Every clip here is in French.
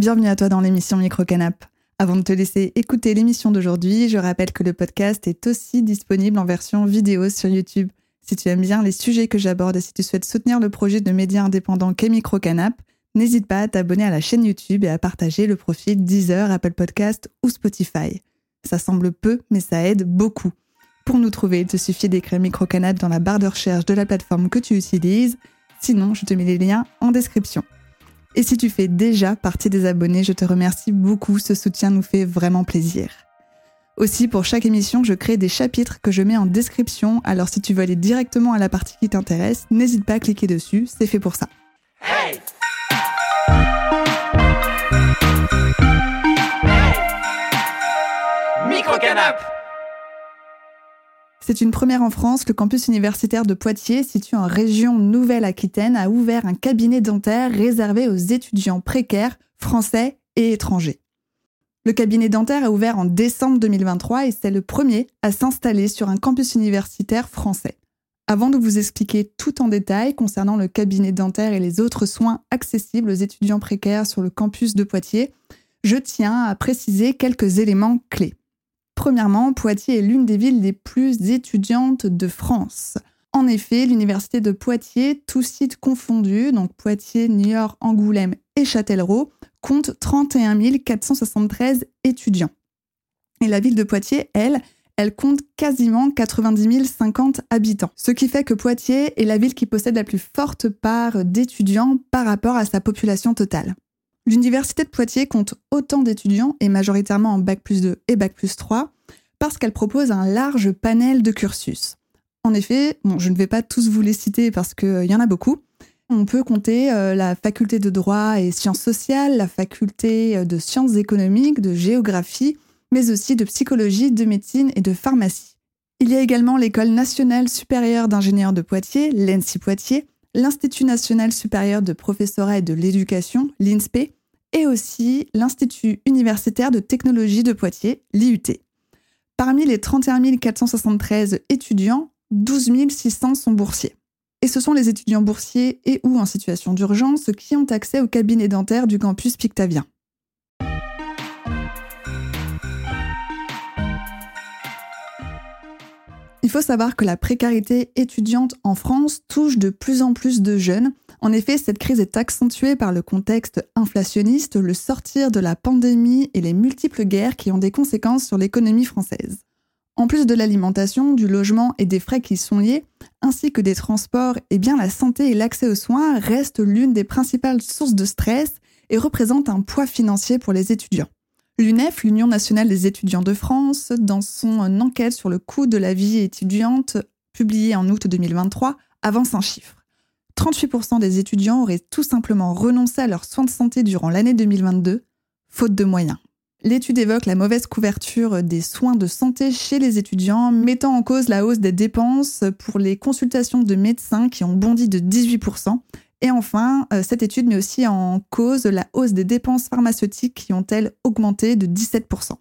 Bienvenue à toi dans l'émission Microcanap. Avant de te laisser écouter l'émission d'aujourd'hui, je rappelle que le podcast est aussi disponible en version vidéo sur YouTube. Si tu aimes bien les sujets que j'aborde et si tu souhaites soutenir le projet de médias indépendants qu'est Microcanap, n'hésite pas à t'abonner à la chaîne YouTube et à partager le profil Deezer, Apple Podcast ou Spotify. Ça semble peu, mais ça aide beaucoup. Pour nous trouver, il te suffit d'écrire Microcanap dans la barre de recherche de la plateforme que tu utilises. Sinon, je te mets les liens en description. Et si tu fais déjà partie des abonnés, je te remercie beaucoup, ce soutien nous fait vraiment plaisir. Aussi, pour chaque émission, je crée des chapitres que je mets en description, alors si tu veux aller directement à la partie qui t'intéresse, n'hésite pas à cliquer dessus, c'est fait pour ça. Hey C'est une première en France. Le campus universitaire de Poitiers, situé en région Nouvelle-Aquitaine, a ouvert un cabinet dentaire réservé aux étudiants précaires, français et étrangers. Le cabinet dentaire a ouvert en décembre 2023 et c'est le premier à s'installer sur un campus universitaire français. Avant de vous expliquer tout en détail concernant le cabinet dentaire et les autres soins accessibles aux étudiants précaires sur le campus de Poitiers, je tiens à préciser quelques éléments clés. Premièrement, Poitiers est l'une des villes les plus étudiantes de France. En effet, l'université de Poitiers, tous sites confondus, donc Poitiers, Niort, Angoulême et Châtellerault, compte 31 473 étudiants. Et la ville de Poitiers, elle, elle compte quasiment 90 050 habitants. Ce qui fait que Poitiers est la ville qui possède la plus forte part d'étudiants par rapport à sa population totale. L'université de Poitiers compte autant d'étudiants, et majoritairement en Bac plus 2 et Bac plus 3, parce qu'elle propose un large panel de cursus. En effet, je ne vais pas tous vous les citer parce qu'il euh, y en a beaucoup. On peut compter euh, la faculté de droit et sciences sociales, la faculté euh, de sciences économiques, de géographie, mais aussi de psychologie, de médecine et de pharmacie. Il y a également l'École nationale supérieure d'ingénieurs de Poitiers, l'ENSI Poitiers, l'Institut national supérieur de professorat et de l'éducation, l'INSPE, et aussi l'Institut universitaire de technologie de Poitiers, l'IUT. Parmi les 31 473 étudiants, 12 600 sont boursiers. Et ce sont les étudiants boursiers et ou en situation d'urgence qui ont accès au cabinet dentaire du campus Pictavien. Il faut savoir que la précarité étudiante en France touche de plus en plus de jeunes. En effet, cette crise est accentuée par le contexte inflationniste, le sortir de la pandémie et les multiples guerres qui ont des conséquences sur l'économie française. En plus de l'alimentation, du logement et des frais qui y sont liés, ainsi que des transports, eh bien la santé et l'accès aux soins restent l'une des principales sources de stress et représentent un poids financier pour les étudiants. L'UNEF, l'Union nationale des étudiants de France, dans son enquête sur le coût de la vie étudiante publiée en août 2023, avance un chiffre. 38% des étudiants auraient tout simplement renoncé à leurs soins de santé durant l'année 2022, faute de moyens. L'étude évoque la mauvaise couverture des soins de santé chez les étudiants, mettant en cause la hausse des dépenses pour les consultations de médecins qui ont bondi de 18%, et enfin, euh, cette étude met aussi en cause la hausse des dépenses pharmaceutiques qui ont, elles, augmenté de 17%.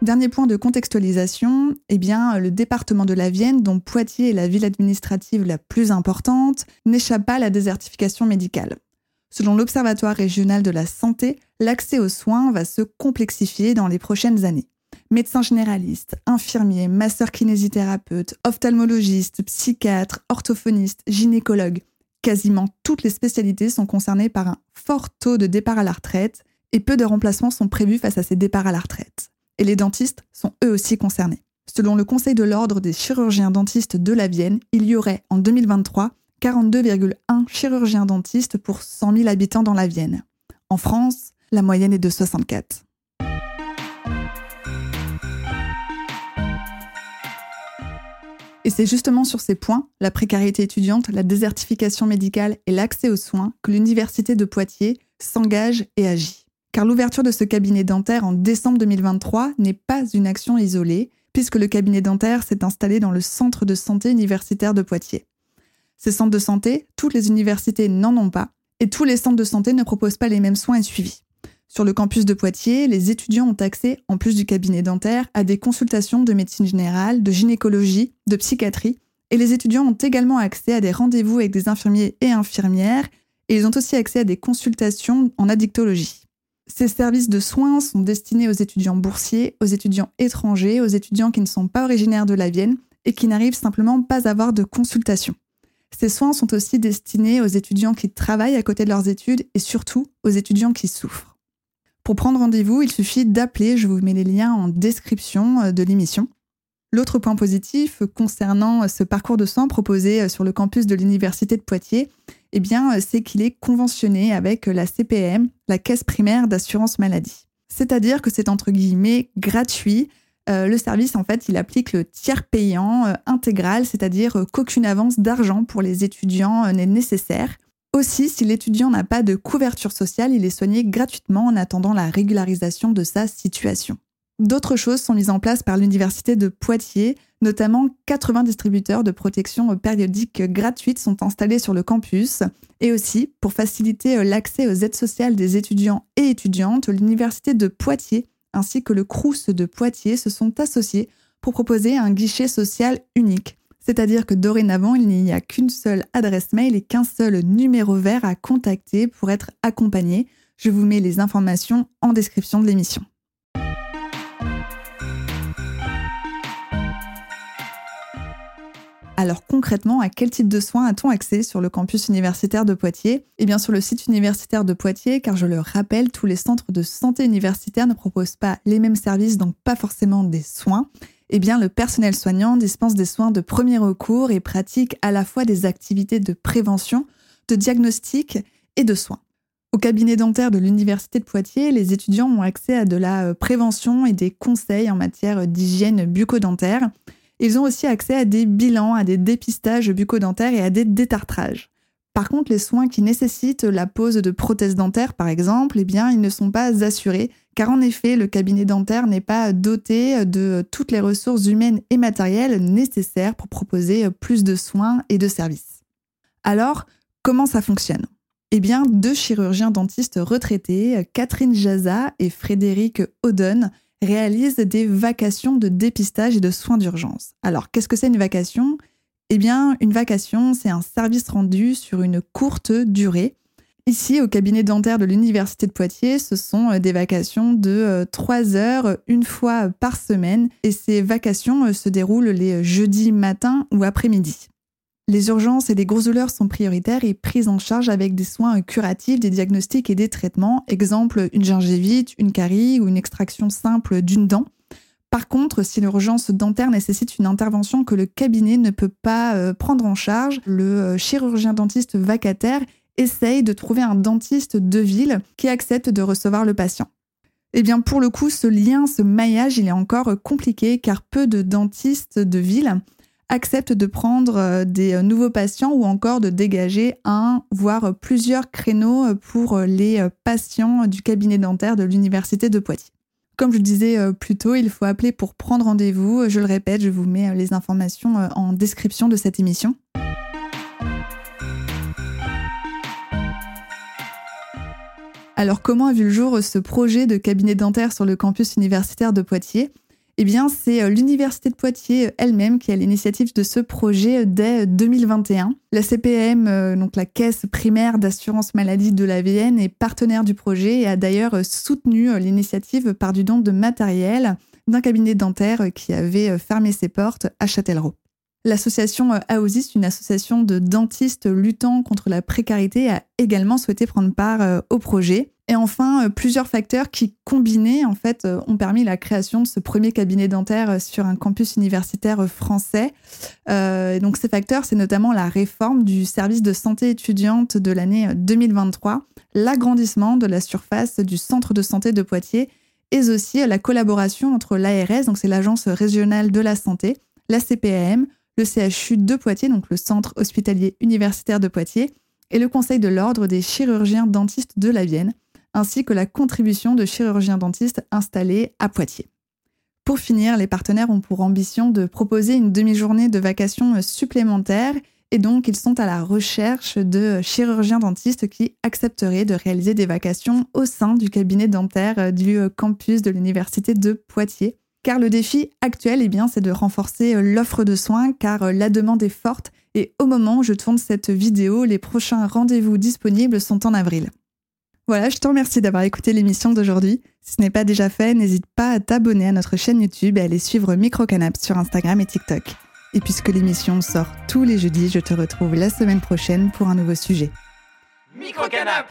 Dernier point de contextualisation, eh bien, le département de la Vienne, dont Poitiers est la ville administrative la plus importante, n'échappe pas à la désertification médicale. Selon l'Observatoire régional de la santé, l'accès aux soins va se complexifier dans les prochaines années médecins généralistes, infirmiers, masseurs kinésithérapeutes, ophtalmologistes, psychiatres, orthophonistes, gynécologues. Quasiment toutes les spécialités sont concernées par un fort taux de départ à la retraite et peu de remplacements sont prévus face à ces départs à la retraite. Et les dentistes sont eux aussi concernés. Selon le Conseil de l'Ordre des chirurgiens dentistes de la Vienne, il y aurait en 2023 42,1 chirurgiens dentistes pour 100 000 habitants dans la Vienne. En France, la moyenne est de 64. Et c'est justement sur ces points, la précarité étudiante, la désertification médicale et l'accès aux soins, que l'Université de Poitiers s'engage et agit. Car l'ouverture de ce cabinet dentaire en décembre 2023 n'est pas une action isolée, puisque le cabinet dentaire s'est installé dans le centre de santé universitaire de Poitiers. Ces centres de santé, toutes les universités n'en ont pas, et tous les centres de santé ne proposent pas les mêmes soins et suivis. Sur le campus de Poitiers, les étudiants ont accès, en plus du cabinet dentaire, à des consultations de médecine générale, de gynécologie, de psychiatrie Et les étudiants ont également accès à des rendez-vous avec des infirmiers et infirmières, et ils ont aussi accès à des consultations en addictologie. Ces services de soins sont destinés aux étudiants boursiers, aux étudiants étrangers, aux étudiants qui ne sont pas originaires de la Vienne et qui n'arrivent simplement pas à avoir de consultation. Ces soins sont aussi destinés aux étudiants qui travaillent à côté de leurs études et surtout aux étudiants qui souffrent. Pour prendre rendez-vous, il suffit d'appeler, je vous mets les liens en description euh, de l'émission. L'autre point positif concernant ce parcours de soins proposé euh, sur le campus de l'Université de Poitiers, eh euh, c'est qu'il est conventionné avec la CPM, la Caisse primaire d'assurance maladie. C'est-à-dire que c'est entre guillemets gratuit euh, le service, en fait, il applique le tiers payant euh, intégral, c'est-à-dire euh, qu'aucune avance d'argent pour les étudiants n'est nécessaire. Aussi, si l'étudiant n'a pas de couverture sociale, il est soigné gratuitement en attendant la régularisation de sa situation. D'autres choses sont mises en place par l'Université de Poitiers, notamment 80 distributeurs de protection périodique gratuite sont installés sur le campus. Et aussi, pour faciliter l'accès aux aides sociales des étudiants et étudiantes, l'Université de Poitiers ainsi que le Crous de Poitiers se sont associés pour proposer un guichet social unique. C'est-à-dire que dorénavant, il n'y a qu'une seule adresse mail et qu'un seul numéro vert à contacter pour être accompagné. Je vous mets les informations en description de l'émission. Alors concrètement, à quel type de soins a-t-on accès sur le campus universitaire de Poitiers? Eh bien sur le site universitaire de Poitiers, car je le rappelle, tous les centres de santé universitaires ne proposent pas les mêmes services, donc pas forcément des soins. Eh bien le personnel soignant dispense des soins de premier recours et pratique à la fois des activités de prévention, de diagnostic et de soins. Au cabinet dentaire de l'Université de Poitiers, les étudiants ont accès à de la euh, prévention et des conseils en matière d'hygiène bucco-dentaire. Ils ont aussi accès à des bilans, à des dépistages bucco-dentaires et à des détartrages. Par contre, les soins qui nécessitent la pose de prothèses dentaires, par exemple, eh bien, ils ne sont pas assurés, car en effet, le cabinet dentaire n'est pas doté de toutes les ressources humaines et matérielles nécessaires pour proposer plus de soins et de services. Alors, comment ça fonctionne? Eh bien, deux chirurgiens dentistes retraités, Catherine Jaza et Frédéric Odon, réalise des vacations de dépistage et de soins d'urgence. Alors, qu'est-ce que c'est une vacation? Eh bien, une vacation, c'est un service rendu sur une courte durée. Ici, au cabinet dentaire de l'Université de Poitiers, ce sont euh, des vacations de 3 euh, heures une fois par semaine et ces vacations euh, se déroulent les jeudis matin ou après-midi. Les urgences et les grosses douleurs sont prioritaires et prises en charge avec des soins curatifs, des diagnostics et des traitements, exemple une gingivite, une carie ou une extraction simple d'une dent. Par contre, si l'urgence dentaire nécessite une intervention que le cabinet ne peut pas euh, prendre en charge, le euh, chirurgien dentiste vacataire essaye de trouver un dentiste de ville qui accepte de recevoir le patient. Eh bien, pour le coup, ce lien, ce maillage, il est encore compliqué car peu de dentistes de ville accepte de prendre euh, des nouveaux patients ou encore de dégager un, voire plusieurs créneaux pour les patients du cabinet dentaire de l'Université de Poitiers. Comme je disais plus tôt, il faut appeler pour prendre rendez-vous. Je le répète, je vous mets les informations en description de cette émission. Alors comment a vu le jour ce projet de cabinet dentaire sur le campus universitaire de Poitiers? Eh bien, c'est euh, l'Université de Poitiers euh, elle-même qui a l'initiative de ce projet euh, dès 2021. La CPM, donc la Caisse primaire d'assurance maladie de la Vienne, est partenaire du projet et a d'ailleurs soutenu l'initiative par du don de matériel d'un cabinet dentaire qui avait fermé ses portes à Châtellerault. L'association AOSIS, une association de dentistes luttant contre la précarité, a également souhaité prendre part au projet. Et enfin, euh, plusieurs facteurs qui, combinés, en fait, euh, ont permis la création de ce premier cabinet dentaire euh, sur un campus universitaire français. donc, ces facteurs, c'est notamment la réforme du service de santé étudiante de l'année 2023, l'agrandissement de la surface du centre de santé de Poitiers, et aussi la collaboration entre l'ARS, donc c'est l'agence régionale de la santé, la CPAM, le CHU de Poitiers, donc le centre hospitalier universitaire de Poitiers, et le Conseil de l'ordre des chirurgiens dentistes de la Vienne ainsi que la contribution de chirurgiens-dentistes installés à Poitiers. Pour finir, les partenaires ont pour ambition de proposer une demi-journée de vacations supplémentaires et donc ils sont à la recherche de chirurgiens-dentistes qui accepteraient de réaliser des vacations au sein du cabinet dentaire du campus de l'Université de Poitiers. Car le défi actuel, eh bien, c'est de renforcer euh, l'offre de soins car euh, la demande est forte et au moment où je tourne cette vidéo, les prochains rendez-vous disponibles sont en avril. Voilà, je te remercie d'avoir écouté l'émission d'aujourd'hui. Si ce n'est pas déjà fait, n'hésite pas à t'abonner à notre chaîne YouTube et à aller suivre Microcanap sur Instagram et TikTok. Et puisque l'émission sort tous les jeudis, je te retrouve la semaine prochaine pour un nouveau sujet. Microcanap